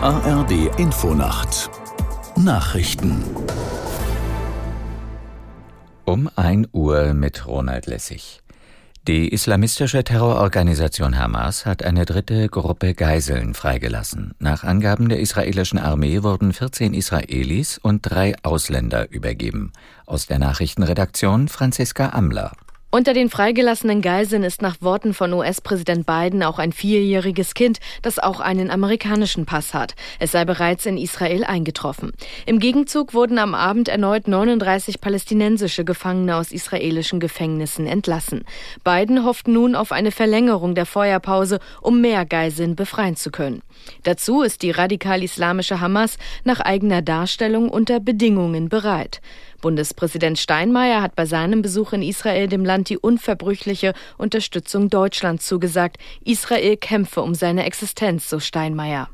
ARD Infonacht Nachrichten um 1 Uhr mit Ronald Lessig. Die islamistische Terrororganisation Hamas hat eine dritte Gruppe Geiseln freigelassen. Nach Angaben der israelischen Armee wurden 14 Israelis und drei Ausländer übergeben. Aus der Nachrichtenredaktion Franziska Amler. Unter den freigelassenen Geiseln ist nach Worten von US-Präsident Biden auch ein vierjähriges Kind, das auch einen amerikanischen Pass hat. Es sei bereits in Israel eingetroffen. Im Gegenzug wurden am Abend erneut 39 palästinensische Gefangene aus israelischen Gefängnissen entlassen. Biden hofft nun auf eine Verlängerung der Feuerpause, um mehr Geiseln befreien zu können. Dazu ist die radikal-islamische Hamas nach eigener Darstellung unter Bedingungen bereit. Bundespräsident Steinmeier hat bei seinem Besuch in Israel dem Land die unverbrüchliche Unterstützung Deutschlands zugesagt. Israel kämpfe um seine Existenz, so Steinmeier.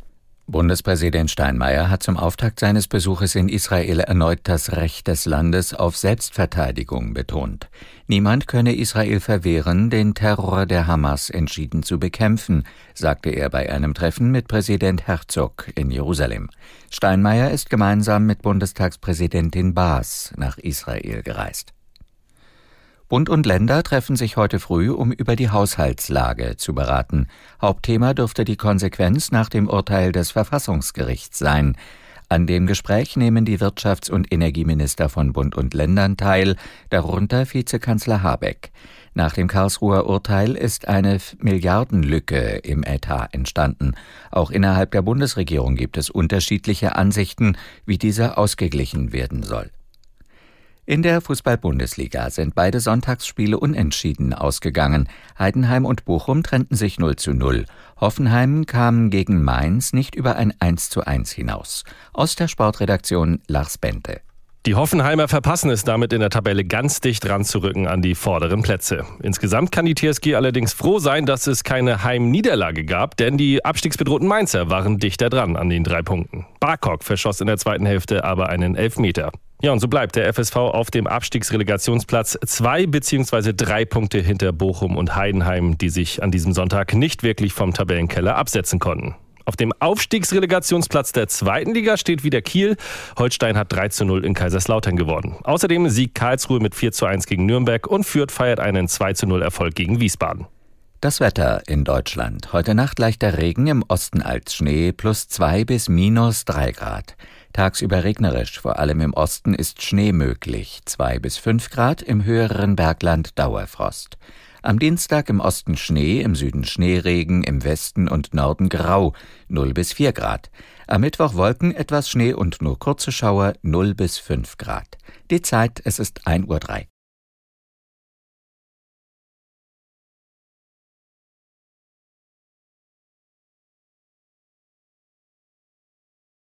Bundespräsident Steinmeier hat zum Auftakt seines Besuches in Israel erneut das Recht des Landes auf Selbstverteidigung betont. Niemand könne Israel verwehren, den Terror der Hamas entschieden zu bekämpfen, sagte er bei einem Treffen mit Präsident Herzog in Jerusalem. Steinmeier ist gemeinsam mit Bundestagspräsidentin Baas nach Israel gereist. Bund und Länder treffen sich heute früh, um über die Haushaltslage zu beraten. Hauptthema dürfte die Konsequenz nach dem Urteil des Verfassungsgerichts sein. An dem Gespräch nehmen die Wirtschafts- und Energieminister von Bund und Ländern teil, darunter Vizekanzler Habeck. Nach dem Karlsruher Urteil ist eine Milliardenlücke im Etat entstanden. Auch innerhalb der Bundesregierung gibt es unterschiedliche Ansichten, wie diese ausgeglichen werden soll. In der Fußball-Bundesliga sind beide Sonntagsspiele unentschieden ausgegangen. Heidenheim und Bochum trennten sich 0 zu 0. Hoffenheim kam gegen Mainz nicht über ein 1 zu 1 hinaus. Aus der Sportredaktion Lars Bente. Die Hoffenheimer verpassen es damit in der Tabelle ganz dicht ranzurücken an die vorderen Plätze. Insgesamt kann die TSG allerdings froh sein, dass es keine Heimniederlage gab, denn die abstiegsbedrohten Mainzer waren dichter dran an den drei Punkten. Barkok verschoss in der zweiten Hälfte aber einen Elfmeter. Ja, und so bleibt der FSV auf dem Abstiegsrelegationsplatz zwei beziehungsweise drei Punkte hinter Bochum und Heidenheim, die sich an diesem Sonntag nicht wirklich vom Tabellenkeller absetzen konnten. Auf dem Aufstiegsrelegationsplatz der zweiten Liga steht wieder Kiel. Holstein hat 3 zu 0 in Kaiserslautern gewonnen. Außerdem siegt Karlsruhe mit 4 zu 1 gegen Nürnberg und Fürth feiert einen 2 zu 0 Erfolg gegen Wiesbaden. Das Wetter in Deutschland. Heute Nacht leichter Regen, im Osten als Schnee, plus 2 bis minus 3 Grad. Tagsüber regnerisch, vor allem im Osten ist Schnee möglich, 2 bis 5 Grad, im höheren Bergland Dauerfrost. Am Dienstag im Osten Schnee, im Süden Schneeregen, im Westen und Norden grau, 0 bis 4 Grad. Am Mittwoch Wolken, etwas Schnee und nur kurze Schauer, 0 bis 5 Grad. Die Zeit, es ist 1.03 Uhr.